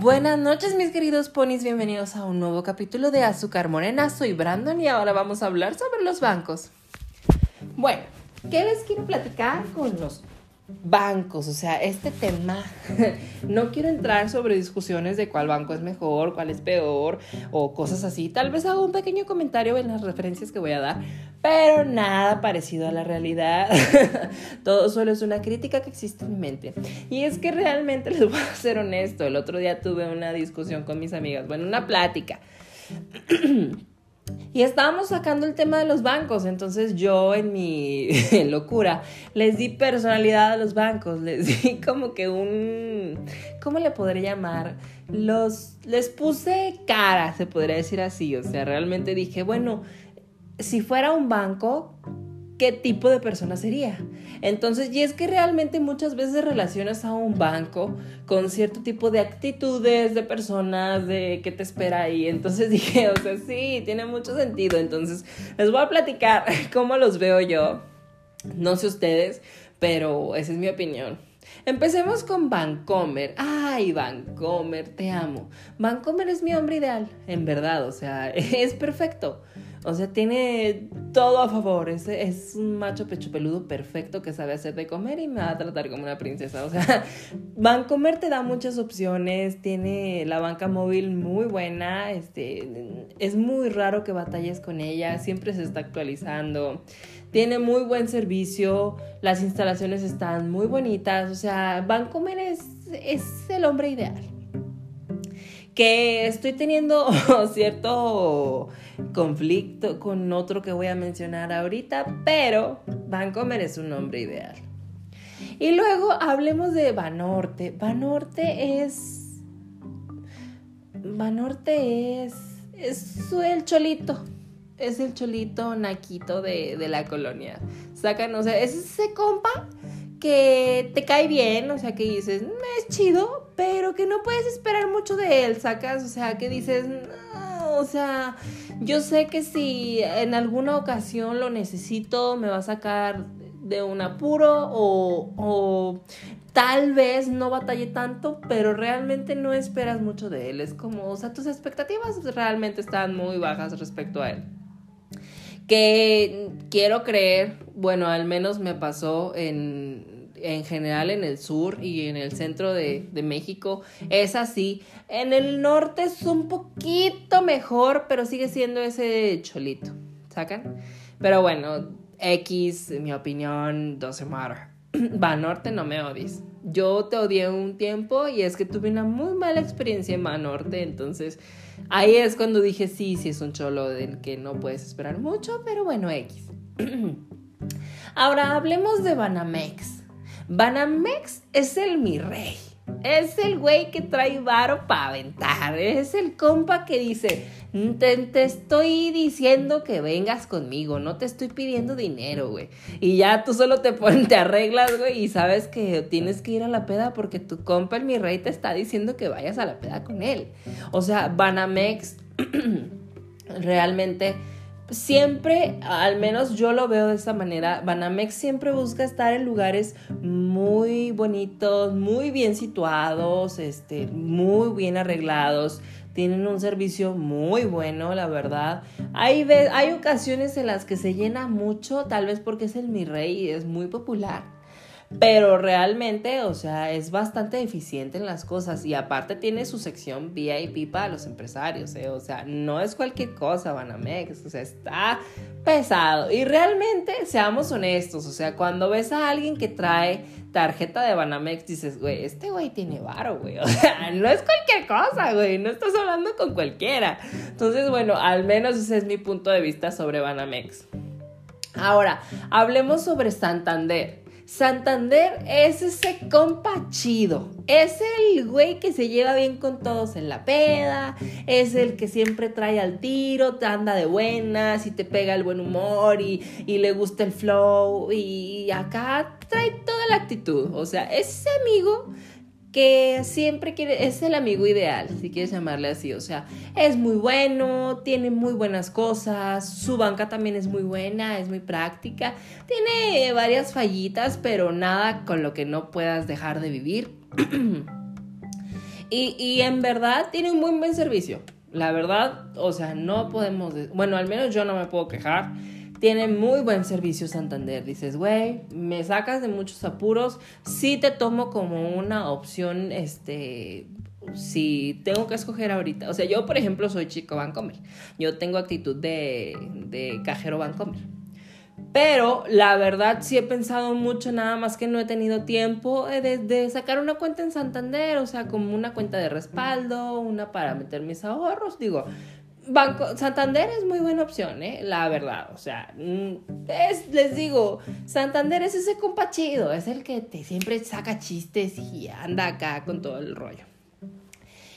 Buenas noches mis queridos ponis, bienvenidos a un nuevo capítulo de Azúcar Morena. Soy Brandon y ahora vamos a hablar sobre los bancos. Bueno, ¿qué les quiero platicar con los bancos, o sea, este tema, no quiero entrar sobre discusiones de cuál banco es mejor, cuál es peor o cosas así. Tal vez hago un pequeño comentario en las referencias que voy a dar, pero nada parecido a la realidad. Todo solo es una crítica que existe en mi mente. Y es que realmente les voy a ser honesto, el otro día tuve una discusión con mis amigas, bueno, una plática. Y estábamos sacando el tema de los bancos, entonces yo en mi locura les di personalidad a los bancos, les di como que un, ¿cómo le podría llamar? Los, les puse cara, se podría decir así, o sea, realmente dije, bueno, si fuera un banco, qué tipo de persona sería. Entonces, y es que realmente muchas veces relacionas a un banco con cierto tipo de actitudes de personas, de qué te espera ahí. Entonces dije, o sea, sí, tiene mucho sentido. Entonces, les voy a platicar cómo los veo yo. No sé ustedes, pero esa es mi opinión. Empecemos con Vancomer. Ay, Vancomer, te amo. Vancomer es mi hombre ideal, en verdad, o sea, es perfecto. O sea, tiene todo a favor. Es, es un macho pecho peludo perfecto que sabe hacer de comer y me va a tratar como una princesa. O sea, Vancomer te da muchas opciones. Tiene la banca móvil muy buena. Este, es muy raro que batalles con ella. Siempre se está actualizando. Tiene muy buen servicio. Las instalaciones están muy bonitas. O sea, Vancomer es, es el hombre ideal que estoy teniendo cierto conflicto con otro que voy a mencionar ahorita, pero Vancomer es un nombre ideal. Y luego hablemos de Banorte. Banorte es. Banorte es. Es el cholito. Es el cholito naquito de, de la colonia. Sacan, o sea, es ese compa que te cae bien, o sea, que dices, mm, es chido, pero que no puedes esperar mucho de él, sacas, o sea, que dices, o sea, yo sé que si en alguna ocasión lo necesito, me va a sacar de un apuro o, o tal vez no batalle tanto, pero realmente no esperas mucho de él. Es como, o sea, tus expectativas realmente están muy bajas respecto a él que quiero creer, bueno, al menos me pasó en, en general en el sur y en el centro de, de, México, es así. En el norte es un poquito mejor, pero sigue siendo ese cholito, ¿sacan? Pero bueno, X, mi opinión, doesn't matter. Va, norte, no me odies. Yo te odié un tiempo y es que tuve una muy mala experiencia en Banorte, entonces Ahí es cuando dije, sí, sí es un cholo del que no puedes esperar mucho, pero bueno, X. Ahora hablemos de Banamex. Banamex es el mi rey. Es el güey que trae varo para aventar. Es el compa que dice, te, estoy diciendo que vengas conmigo, no te estoy pidiendo dinero, güey. Y ya tú solo te, te arreglas, güey, y sabes que tienes que ir a la peda porque tu compa, el mi rey, te está diciendo que vayas a la peda con él. O sea, Banamex realmente siempre, al menos yo lo veo de esta manera, Banamex siempre busca estar en lugares muy bonitos, muy bien situados, este, muy bien arreglados. Tienen un servicio muy bueno, la verdad. Hay, hay ocasiones en las que se llena mucho, tal vez porque es el mi rey y es muy popular pero realmente, o sea, es bastante eficiente en las cosas y aparte tiene su sección VIP para los empresarios, ¿eh? o sea, no es cualquier cosa Banamex, o sea, está pesado y realmente, seamos honestos, o sea, cuando ves a alguien que trae tarjeta de Banamex, dices, güey, este güey tiene varo, güey, o sea, no es cualquier cosa, güey, no estás hablando con cualquiera. Entonces, bueno, al menos ese es mi punto de vista sobre Banamex. Ahora, hablemos sobre Santander. Santander es ese compa chido. Es el güey que se lleva bien con todos en la peda. Es el que siempre trae al tiro, te anda de buenas y te pega el buen humor y, y le gusta el flow. Y acá trae toda la actitud. O sea, ese amigo que siempre quiere, es el amigo ideal, si quieres llamarle así, o sea, es muy bueno, tiene muy buenas cosas, su banca también es muy buena, es muy práctica, tiene varias fallitas, pero nada con lo que no puedas dejar de vivir. Y, y en verdad tiene un muy buen servicio. La verdad, o sea, no podemos, bueno, al menos yo no me puedo quejar. Tiene muy buen servicio Santander. Dices, güey, me sacas de muchos apuros. Sí te tomo como una opción, este, si tengo que escoger ahorita. O sea, yo, por ejemplo, soy chico Bancomer. Yo tengo actitud de, de cajero Bancomer. Pero la verdad sí he pensado mucho, nada más que no he tenido tiempo de, de, sacar una cuenta en Santander, o sea, como una cuenta de respaldo, una para meter mis ahorros. Digo, Banco Santander es muy buena opción, ¿eh? La verdad, o sea, mm, es, les digo, Santander es ese compa chido, es el que te siempre saca chistes y anda acá con todo el rollo.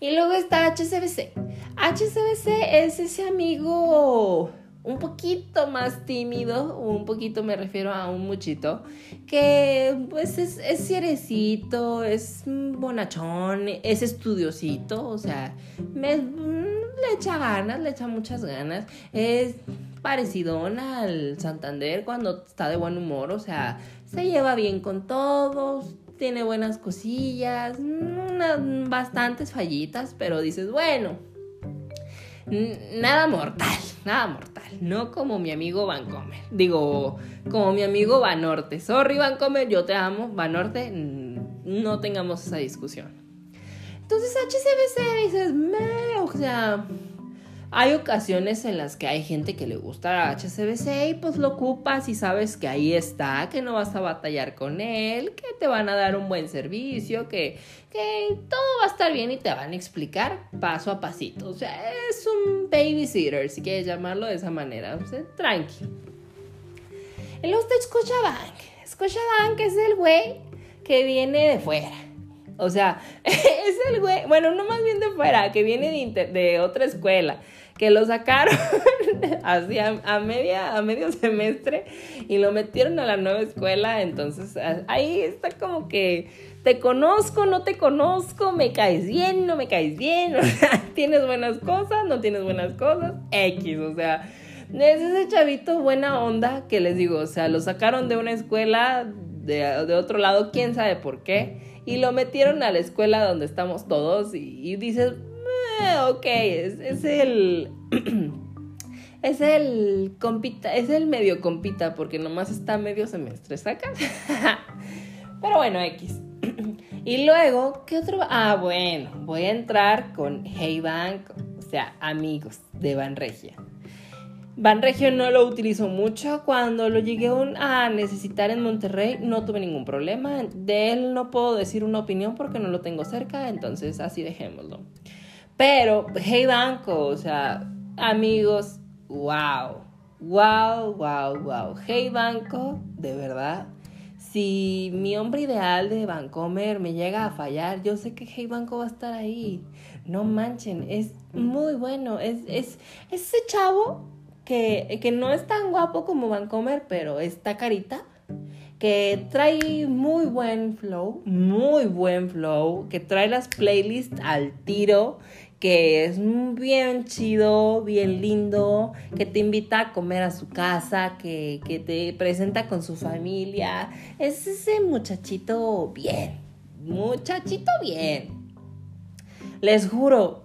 Y luego está HCBC. HCBC es ese amigo un poquito más tímido, un poquito me refiero a un muchito, que pues es, es cierecito, es bonachón, es estudiosito, o sea, me, le echa ganas, le echa muchas ganas, es parecido al Santander cuando está de buen humor, o sea, se lleva bien con todos, tiene buenas cosillas, bastantes fallitas, pero dices, bueno, nada mortal, nada mortal. No como mi amigo Vancomer. Digo, como mi amigo Vanorte. Sorry, Vancomer, yo te amo. Vanorte, no tengamos esa discusión. Entonces, HCBC dices, me, o sea, hay ocasiones en las que hay gente que le gusta HCBC y pues lo ocupas y sabes que ahí está, que no vas a batallar con él, que te van a dar un buen servicio, que, que todo va a estar bien y te van a explicar paso a pasito. O sea, es un babysitter, si quieres llamarlo de esa manera. O sea, tranqui. El luego está Scotiabank. Scotiabank es el güey que viene de fuera. O sea, es el güey, bueno, no más bien de fuera, que viene de, de otra escuela que lo sacaron así a, media, a medio semestre y lo metieron a la nueva escuela. Entonces ahí está como que te conozco, no te conozco, me caes bien, no me caes bien, o sea, tienes buenas cosas, no tienes buenas cosas, X, o sea. Es ese chavito buena onda que les digo, o sea, lo sacaron de una escuela de, de otro lado, quién sabe por qué, y lo metieron a la escuela donde estamos todos y, dices, eh, ok, es, el... es el compita, es el medio compita, porque nomás está medio semestre, ¿sacas? Pero bueno, X. y luego, ¿qué otro? Ah, bueno, voy a entrar con Hey Bank, o sea, amigos de Banregia. Banregio no lo utilizo mucho. Cuando lo llegué a necesitar en Monterrey, no tuve ningún problema. De él no puedo decir una opinión porque no lo tengo cerca, entonces así dejémoslo. Pero, hey banco, o sea, amigos, wow, wow, wow, wow. Hey banco, de verdad. Si mi hombre ideal de Bancomer me llega a fallar, yo sé que Hey Banco va a estar ahí. No manchen, es muy bueno. Es, es, ese chavo que, no es tan guapo como Bancomer, pero está carita que trae muy buen flow, muy buen flow, que trae las playlists al tiro, que es bien chido, bien lindo, que te invita a comer a su casa, que, que te presenta con su familia. Es ese muchachito bien, muchachito bien. Les juro,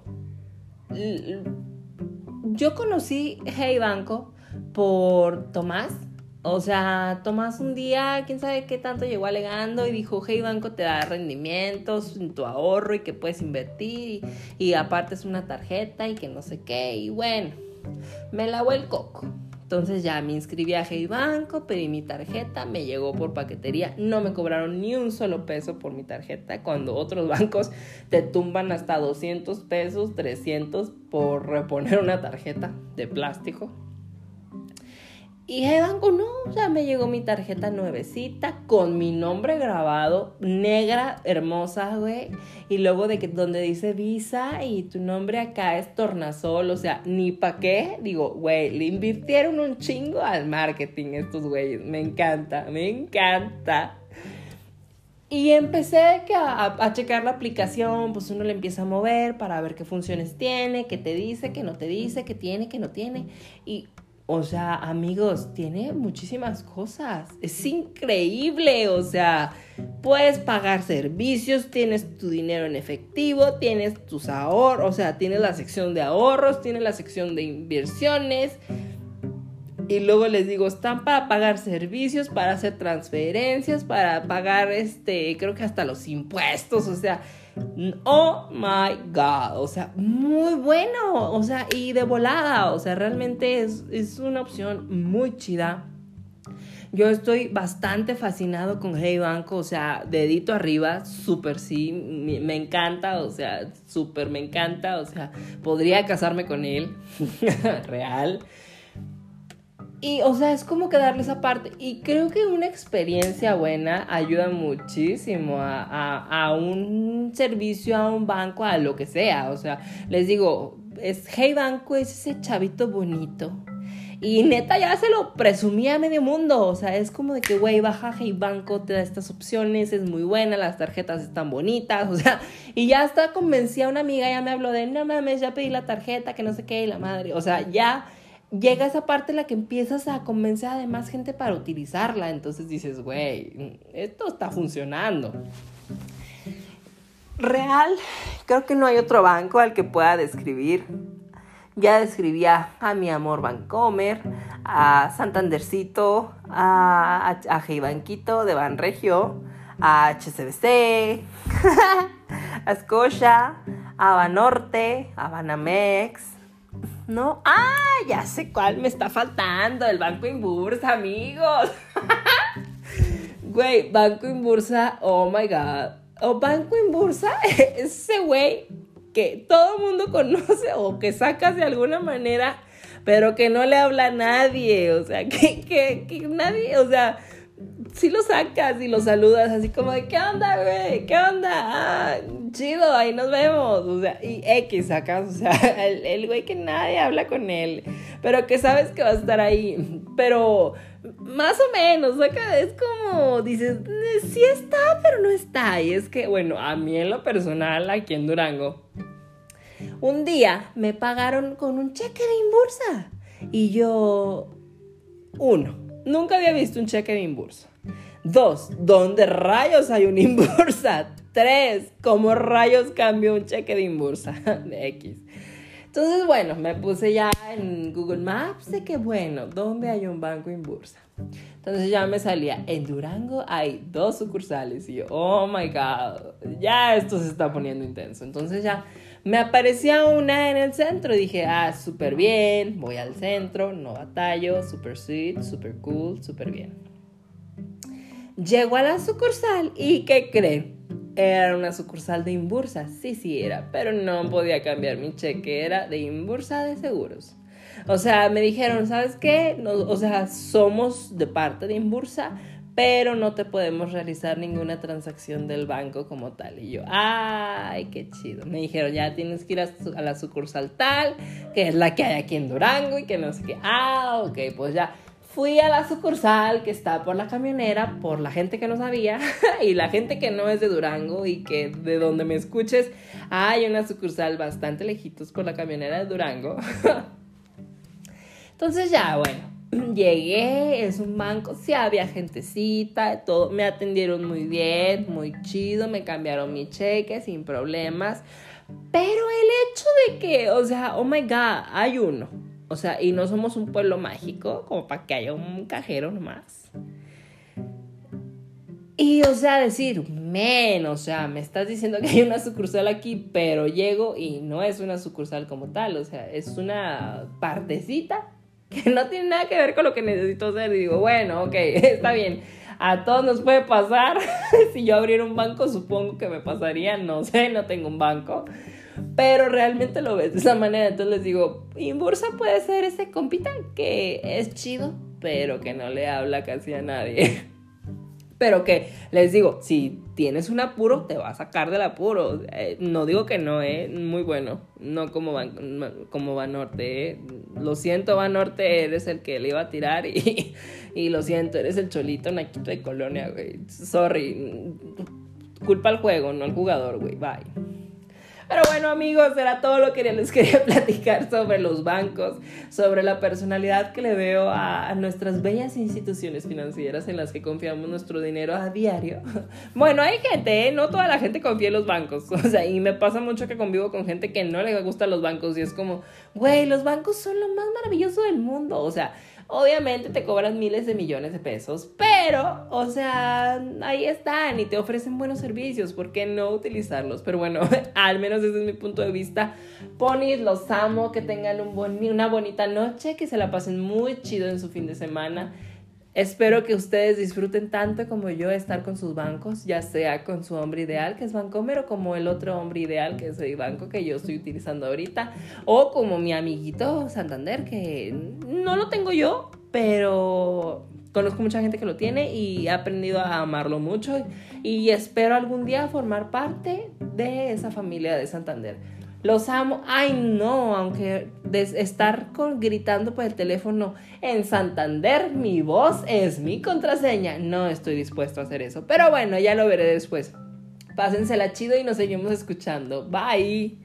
yo conocí Hey Banco por Tomás o sea, tomas un día, quién sabe qué tanto llegó alegando y dijo, hey banco te da rendimientos en tu ahorro y que puedes invertir y, aparte es una tarjeta y que no sé qué. Y bueno, me lavó el coco. Entonces ya me inscribí a Hey Banco, pedí mi tarjeta, me llegó por paquetería, no me cobraron ni un solo peso por mi tarjeta, cuando otros bancos te tumban hasta 200 pesos, 300 por reponer una tarjeta de plástico. Y el banco, no, o sea, me llegó mi tarjeta nuevecita con mi nombre grabado, negra, hermosa, güey. Y luego de que donde dice Visa y tu nombre acá es Tornasol, o sea, ni pa' qué. Digo, güey, le invirtieron un chingo al marketing estos güeyes. Me encanta, me encanta. Y empecé a, a, checar la aplicación, pues uno le empieza a mover para ver qué funciones tiene, qué te dice, qué no te dice, qué tiene, qué no tiene. Y o sea, amigos, tiene muchísimas cosas. Es increíble, o sea, puedes pagar servicios, tienes tu dinero en efectivo, tienes tus ahorros, o sea, tienes la sección de ahorros, tienes la sección de inversiones. Y luego les digo, están para pagar servicios, para hacer transferencias, para pagar este, creo que hasta los impuestos, o sea, oh my god, o sea, muy bueno, o sea, y de volada, o sea, realmente es, es una opción muy chida. Yo estoy bastante fascinado con Hey Banco, o sea, dedito arriba, súper sí, me, encanta, o sea, súper me encanta, o sea, podría casarme con él, real. Y, o sea, es como que darle esa parte. Y creo que una experiencia buena ayuda muchísimo a, a, un servicio, a un banco, a lo que sea. O sea, les digo, es Hey Banco es ese chavito bonito y neta ya se lo presumía a medio mundo. O sea, es como de que, güey, baja Hey Banco, te da estas opciones, es muy buena, las tarjetas están bonitas. O sea, y ya hasta convencí a una amiga, ya me habló de, no mames, ya pedí la tarjeta, que no sé qué, y la madre. O sea, ya llega esa parte en la que empiezas a convencer a demás gente para utilizarla. Entonces dices, güey, esto está funcionando. Real, creo que no hay otro banco al que pueda describir ya describía a mi amor Vancomer, a Santandercito, a, a, Banquito de Banregio, a HCBC, a Scotia, a Banorte, a Banamex. No, ah, ya sé cuál me está faltando, el Banco Inbursa, amigos. Güey, Banco Inbursa, oh my god. O Banco Inbursa, ese güey que todo el mundo conoce o que sacas de alguna manera, pero que no le habla a nadie, o sea, que, que, que nadie, o sea, si lo sacas y lo saludas así como de, ¿qué onda, güey? ¿Qué onda? Ah, chido, ahí nos vemos. O sea, y X sacas, o sea, el, el, güey que nadie habla con él, pero que sabes que va a estar ahí. Pero más o menos, saca, es como, dices, eh, sí está, pero no está. Y es que, bueno, a mí en lo personal, aquí en Durango, un día me pagaron con un cheque de Inbursa. Y yo, uno, nunca había visto un cheque de Inbursa. Dos, ¿dónde rayos hay un Inbursa? Tres, ¿cómo rayos cambio un cheque de Inbursa? De X. Entonces, bueno, me puse ya en Google Maps de que, bueno, ¿dónde hay un banco Inbursa? Entonces ya me salía, en Durango hay dos sucursales. Y yo, oh my God, ya esto se está poniendo intenso. Entonces ya me aparecía una en el centro. Dije, ah, súper bien, voy al centro, no batallo, súper sweet, súper cool, súper bien. Llego a la sucursal y ¿qué creen? Era una sucursal de Imbursa, sí, sí era, pero no podía cambiar mi cheque, era de Imbursa de Seguros. O sea, me dijeron, ¿sabes qué? o sea, somos de parte de Imbursa, pero no te podemos realizar ninguna transacción del banco como tal. Y yo, ay, qué chido. Me dijeron, ya tienes que ir a, la sucursal tal, que es la que hay aquí en Durango y que no sé qué. Ah, ok, pues ya. Fui a la sucursal que está por la camionera, por la gente que no sabía y la gente que no es de Durango y que de donde me escuches hay una sucursal bastante lejitos por la camionera de Durango. Entonces ya, bueno, Llegué, es un banco, sí había gentecita, todo, me atendieron muy bien, muy chido, me cambiaron mi cheque sin problemas. Pero el hecho de que, o sea, oh my god, hay uno. O sea, y no somos un pueblo mágico como para que haya un cajero nomás. Y, o sea, decir, men, o sea, me estás diciendo que hay una sucursal aquí, pero llego y no es una sucursal como tal, o sea, es una partecita que no tiene nada que ver con lo que necesito hacer. Y digo, bueno, ok, está bien. A todos nos puede pasar. si yo abriera un banco, supongo que me pasaría. No sé, no tengo un banco. Pero realmente lo ves de esa manera. Entonces les digo, Inbursa puede ser ese compita que es chido, pero que no le habla casi a nadie. Pero que les digo, si tienes un apuro, te va a sacar del apuro. Eh, no digo que no, ¿eh? Muy bueno. No como Van, como Van Norte, ¿eh? Lo siento, Van Norte, eres el que le iba a tirar y, y lo siento, eres el cholito naquito de colonia, güey. Sorry. Culpa al juego, no al jugador, güey. Bye. Pero bueno, amigos, era todo lo que les quería platicar sobre los bancos, sobre la personalidad que le veo a, nuestras bellas instituciones financieras en las que confiamos nuestro dinero a diario. Bueno, hay gente, ¿eh? no toda la gente confía en los bancos. O sea, y me pasa mucho que convivo con gente que no le gustan los bancos y es como, güey, los bancos son lo más maravilloso del mundo. O sea, Obviamente te cobran miles de millones de pesos, pero, o sea, ahí están y te ofrecen buenos servicios, ¿por qué no utilizarlos? Pero bueno, al menos desde mi punto de vista, ponis, los amo, que tengan un una bonita noche, que se la pasen muy chido en su fin de semana. Espero que ustedes disfruten tanto como yo estar con sus bancos, ya sea con su hombre ideal, que es Bancomer, o como el otro hombre ideal, que es el banco que yo estoy utilizando ahorita, o como mi amiguito Santander, que no lo tengo yo, pero conozco mucha gente que lo tiene y he aprendido a amarlo mucho y espero algún día formar parte de esa familia de Santander. Los amo. Ay, no, aunque estar gritando por el teléfono en Santander, mi voz es mi contraseña. No estoy dispuesto a hacer eso. Pero bueno, ya lo veré después. Pásensela chido y nos seguimos escuchando. Bye.